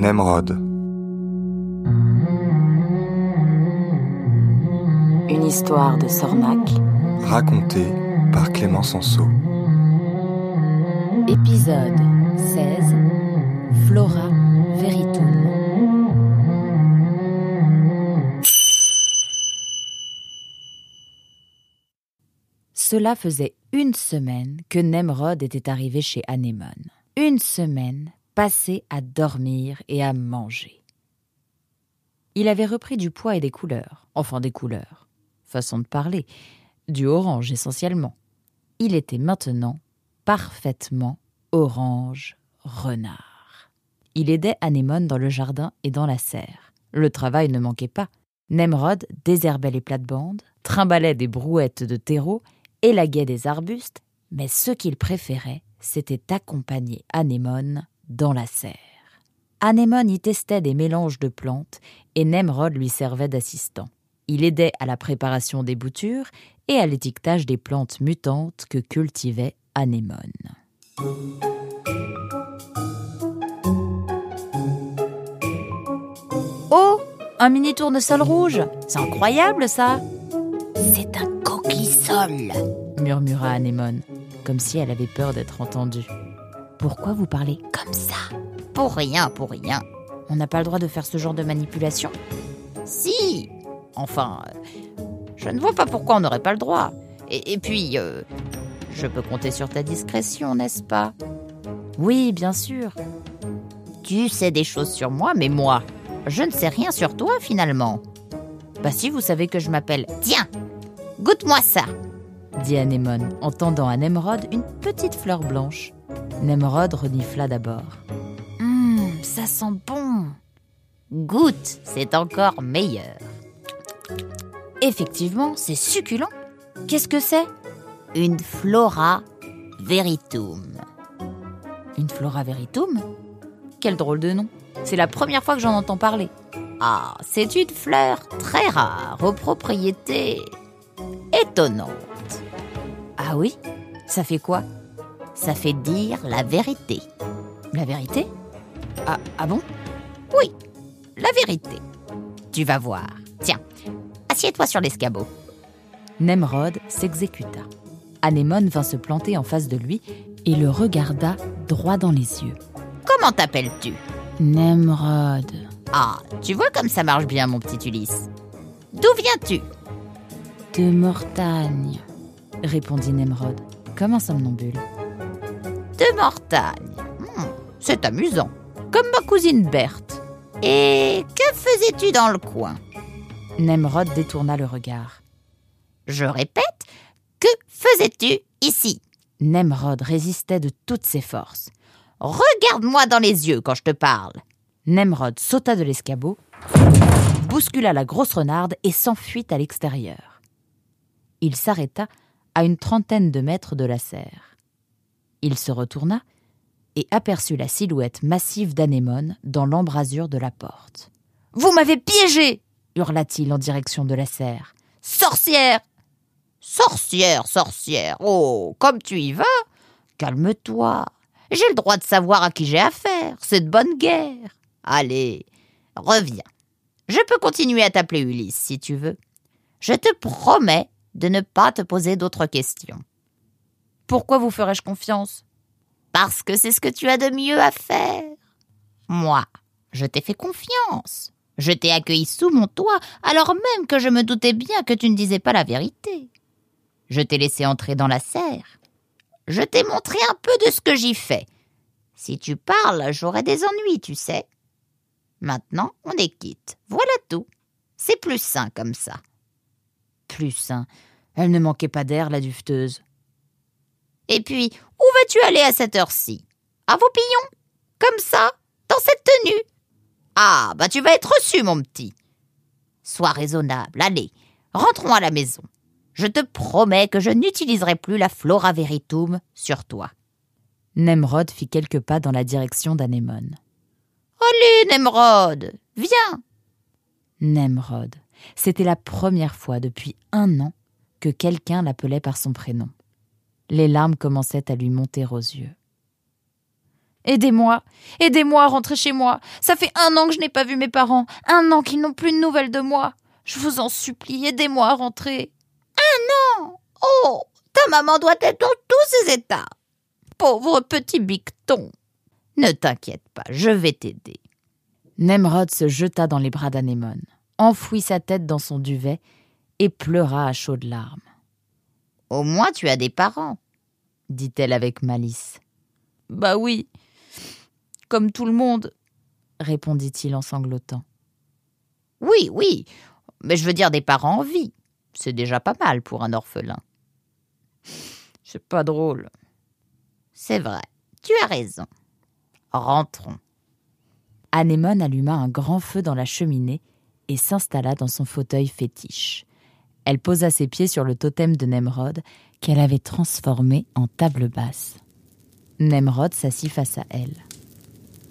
Nemrod. Une histoire de Sornac. Racontée par Clément Sanso. Épisode 16. Flora Veritum. Cela faisait une semaine que Nemrod était arrivé chez Anémone. Une semaine passée à dormir et à manger. Il avait repris du poids et des couleurs, enfin des couleurs, façon de parler, du orange essentiellement. Il était maintenant parfaitement orange renard. Il aidait Anémone dans le jardin et dans la serre. Le travail ne manquait pas. Nemrod désherbait les plates-bandes, trimbalait des brouettes de terreau, élaguait des arbustes, mais ce qu'il préférait, c'était accompagner Anémone dans la serre. Anémone y testait des mélanges de plantes et Nemrod lui servait d'assistant. Il aidait à la préparation des boutures et à l'étiquetage des plantes mutantes que cultivait Anémone. Oh Un mini tournesol rouge C'est incroyable ça C'est un coquille-sol murmura Anémone, comme si elle avait peur d'être entendue. Pourquoi vous parlez Comme ça Pour rien, pour rien. On n'a pas le droit de faire ce genre de manipulation Si Enfin, euh, je ne vois pas pourquoi on n'aurait pas le droit. Et, puis, euh, je peux compter sur ta discrétion, n'est-ce pas? Oui, bien sûr. Tu sais des choses sur moi, mais moi, je ne sais rien sur toi finalement. Bah si, vous savez que je m'appelle... Tiens, goûte-moi ça dit Anémone en tendant à Nemrod une petite fleur blanche. Nemrod renifla d'abord. Hum, ça sent bon. Goûte, c'est encore meilleur. Effectivement, c'est succulent. Qu'est-ce que c'est? Une flora veritum. Une flora veritum? Quel drôle de nom. C'est la première fois que j'en entends parler. Ah, c'est une fleur très rare, aux propriétés étonnantes. Ah oui? Ça fait quoi? Ça fait dire la vérité. La vérité? Ah, ah bon? Oui, la vérité. Tu vas voir. Tiens, assieds-toi sur l'escabeau. Nemrod s'exécuta. Anémone vint se planter en face de lui et le regarda droit dans les yeux. Comment t'appelles-tu? Nemrod. Ah, tu vois comme ça marche bien, mon petit Ulysse. D'où viens-tu? De Mortagne, répondit Nemrod, comme un somnambule. De Mortagne. Hmm, c'est amusant. Comme ma cousine Berthe. Et que faisais-tu dans le coin? Nemrod détourna le regard. Je répète, que faisais-tu ici? Nemrod résistait de toutes ses forces. Regarde-moi dans les yeux quand je te parle. Nemrod sauta de l'escabeau, bouscula la grosse renarde et s'enfuit à l'extérieur. Il s'arrêta à une trentaine de mètres de la serre. Il se retourna et aperçut la silhouette massive d'Anémone dans l'embrasure de la porte. Vous m'avez piégé hurla-t-il en direction de la serre. Sorcière Sorcière, sorcière Oh, comme tu y vas Calme-toi. J'ai le droit de savoir à qui j'ai affaire. C'est de bonne guerre. Allez, reviens. Je peux continuer à t'appeler Ulysse si tu veux. Je te promets de ne pas te poser d'autres questions. Pourquoi vous ferais-je confiance? Parce que c'est ce que tu as de mieux à faire. Moi, je t'ai fait confiance. Je t'ai accueilli sous mon toit, alors même que je me doutais bien que tu ne disais pas la vérité. Je t'ai laissé entrer dans la serre. Je t'ai montré un peu de ce que j'y fais. Si tu parles, j'aurai des ennuis, tu sais. Maintenant, on est quitte. Voilà tout. C'est plus sain comme ça. Plus sain. Elle ne manquait pas d'air, la duveteuse. Et puis, où vas-tu aller à cette heure-ci? À vos pignons Comme ça Dans cette tenue? Ah, bah tu vas être reçu, mon petit. Sois raisonnable. Allez, rentrons à la maison. Je te promets que je n'utiliserai plus la flora veritum sur toi. Nemrod fit quelques pas dans la direction d'Anémone. Allez, Nemrod, viens. Nemrod. C'était la première fois depuis un an que quelqu'un l'appelait par son prénom. Les larmes commençaient à lui monter aux yeux. Aidez-moi, aidez-moi à rentrer chez moi. Ça fait un an que je n'ai pas vu mes parents, un an qu'ils n'ont plus de nouvelles de moi. Je vous en supplie, aidez-moi à rentrer. Un an? Oh Ta maman doit être dans tous ses états. Pauvre petit Bicton. Ne t'inquiète pas, je vais t'aider. Nemrod se jeta dans les bras d'Anémone, enfouit sa tête dans son duvet et pleura à chaudes larmes. Au moins tu as des parents, dit-elle avec malice. Bah oui, comme tout le monde, répondit-il en sanglotant. Oui, oui, mais je veux dire des parents en vie. C'est déjà pas mal pour un orphelin. C'est pas drôle. C'est vrai, tu as raison. Rentrons. Anémone alluma un grand feu dans la cheminée et s'installa dans son fauteuil fétiche. Elle posa ses pieds sur le totem de Nemrod qu'elle avait transformé en table basse. Nemrod s'assit face à elle.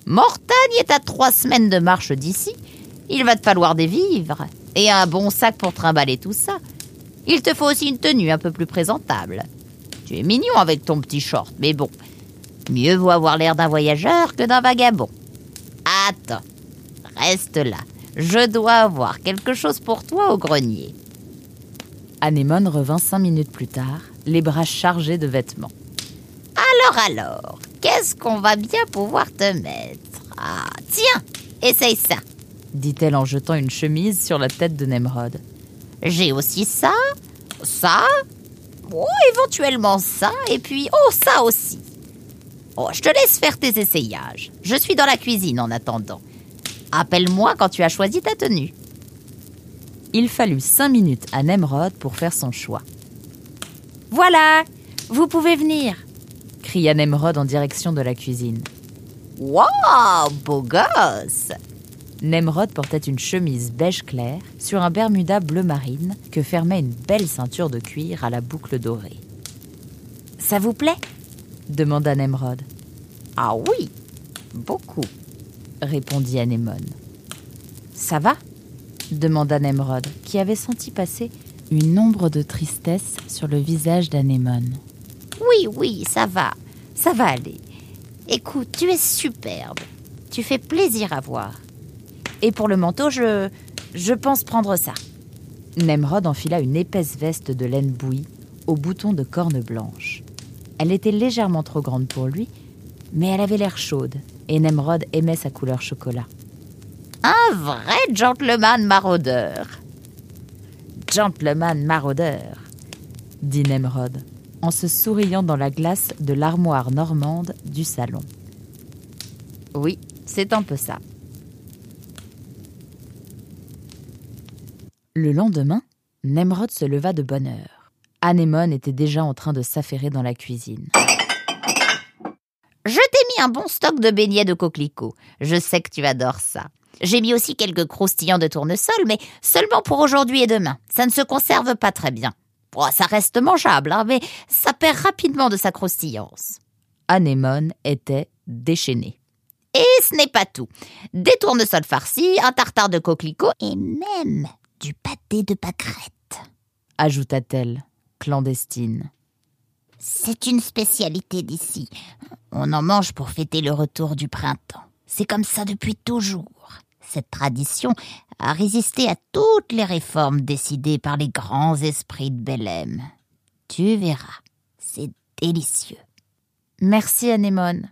Mortagne est à trois semaines de marche d'ici. Il va te falloir des vivres et un bon sac pour trimballer tout ça. Il te faut aussi une tenue un peu plus présentable. Tu es mignon avec ton petit short, mais bon, mieux vaut avoir l'air d'un voyageur que d'un vagabond. Attends, reste là. Je dois avoir quelque chose pour toi au grenier. Anémone revint cinq minutes plus tard, les bras chargés de vêtements. Alors, alors, qu'est-ce qu'on va bien pouvoir te mettre? Ah, tiens, essaye ça, dit-elle en jetant une chemise sur la tête de Nemrod. J'ai aussi ça, ça, oh, éventuellement ça, et puis, oh, ça aussi. Oh, je te laisse faire tes essayages. Je suis dans la cuisine en attendant. Appelle-moi quand tu as choisi ta tenue. Il fallut cinq minutes à Nemrod pour faire son choix. Voilà, vous pouvez venir, cria Nemrod en direction de la cuisine. Waouh, beau gosse Nemrod portait une chemise beige clair sur un bermuda bleu marine que fermait une belle ceinture de cuir à la boucle dorée. Ça vous plaît? demanda Nemrod. Ah oui, beaucoup, répondit Anémone. Ça va? Demanda Nemrod, qui avait senti passer une ombre de tristesse sur le visage d'Anémone. Oui, oui, ça va, ça va aller. Écoute, tu es superbe. Tu fais plaisir à voir. Et pour le manteau, je. je pense prendre ça. Nemrod enfila une épaisse veste de laine bouillie aux boutons de corne blanche. Elle était légèrement trop grande pour lui, mais elle avait l'air chaude, et Nemrod aimait sa couleur chocolat. Un vrai gentleman maraudeur. Gentleman maraudeur, dit Nemrod, en se souriant dans la glace de l'armoire normande du salon. Oui, c'est un peu ça. Le lendemain, Nemrod se leva de bonne heure. Anémone était déjà en train de s'affairer dans la cuisine. Je t'ai mis un bon stock de beignets de coquelicots. Je sais que tu adores ça. J'ai mis aussi quelques croustillants de tournesol, mais seulement pour aujourd'hui et demain. Ça ne se conserve pas très bien. ça reste mangeable, hein, mais ça perd rapidement de sa croustillance. Anémone était déchaînée. Et ce n'est pas tout. Des tournesols farcis, un tartare de coquelicots et même du pâté de pâquerette, ajouta-t-elle, clandestine. C'est une spécialité d'ici. On en mange pour fêter le retour du printemps. C'est comme ça depuis toujours. Cette tradition a résisté à toutes les réformes décidées par les grands esprits de Belém. Tu verras, c'est délicieux. Merci Anémone.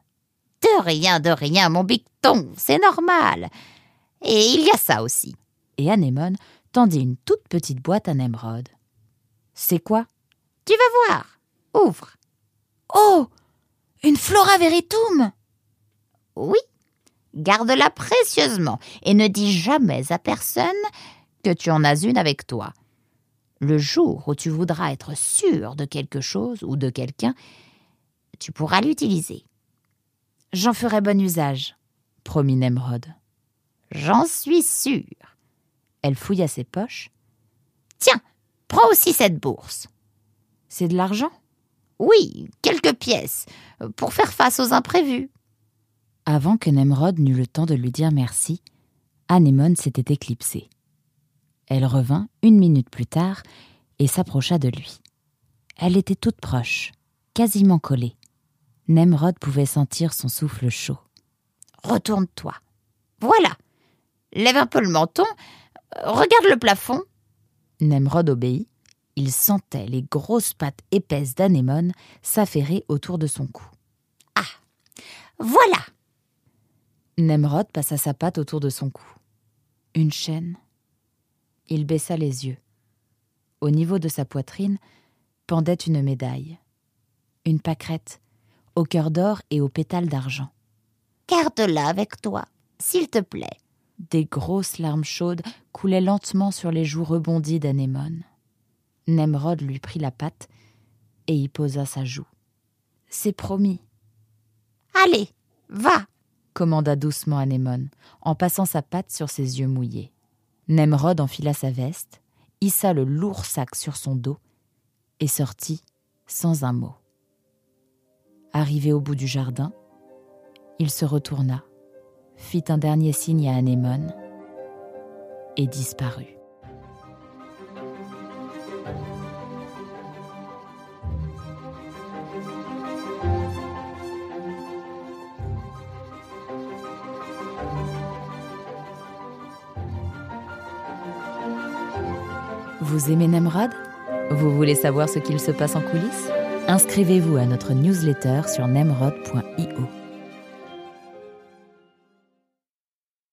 De rien, de rien, mon bicton, c'est normal. Et il y a ça aussi. Et Anémone tendit une toute petite boîte à Nemrod. C'est quoi? Tu vas voir. Ouvre. Oh Une Flora Veritum Oui, Garde-la précieusement et ne dis jamais à personne que tu en as une avec toi. Le jour où tu voudras être sûr de quelque chose ou de quelqu'un, tu pourras l'utiliser. J'en ferai bon usage, promit Nemrod. J'en suis sûre. Elle fouilla ses poches. Tiens, prends aussi cette bourse. C'est de l'argent? Oui, quelques pièces, pour faire face aux imprévus. Avant que Nemrod n'eût le temps de lui dire merci, Anémone s'était éclipsée. Elle revint une minute plus tard et s'approcha de lui. Elle était toute proche, quasiment collée. Nemrod pouvait sentir son souffle chaud. Retourne-toi. Voilà. Lève un peu le menton. Regarde le plafond. Nemrod obéit. Il sentait les grosses pattes épaisses d'anémone s'affairer autour de son cou. Ah Voilà Nemrod passa sa patte autour de son cou. Une chaîne. Il baissa les yeux. Au niveau de sa poitrine pendait une médaille. Une pâquerette, au cœur d'or et aux pétales d'argent. Garde-la avec toi, s'il te plaît. Des grosses larmes chaudes coulaient lentement sur les joues rebondies d'Anémone. Nemrod lui prit la patte et y posa sa joue. C'est promis. Allez, va commanda doucement Anémone, en passant sa patte sur ses yeux mouillés. Nemrod enfila sa veste, hissa le lourd sac sur son dos et sortit sans un mot. Arrivé au bout du jardin, il se retourna, fit un dernier signe à Anémone et disparut. Vous aimez Nemrod? Vous voulez savoir ce qu'il se passe en coulisses? Inscrivez-vous à notre newsletter sur nemrod.io.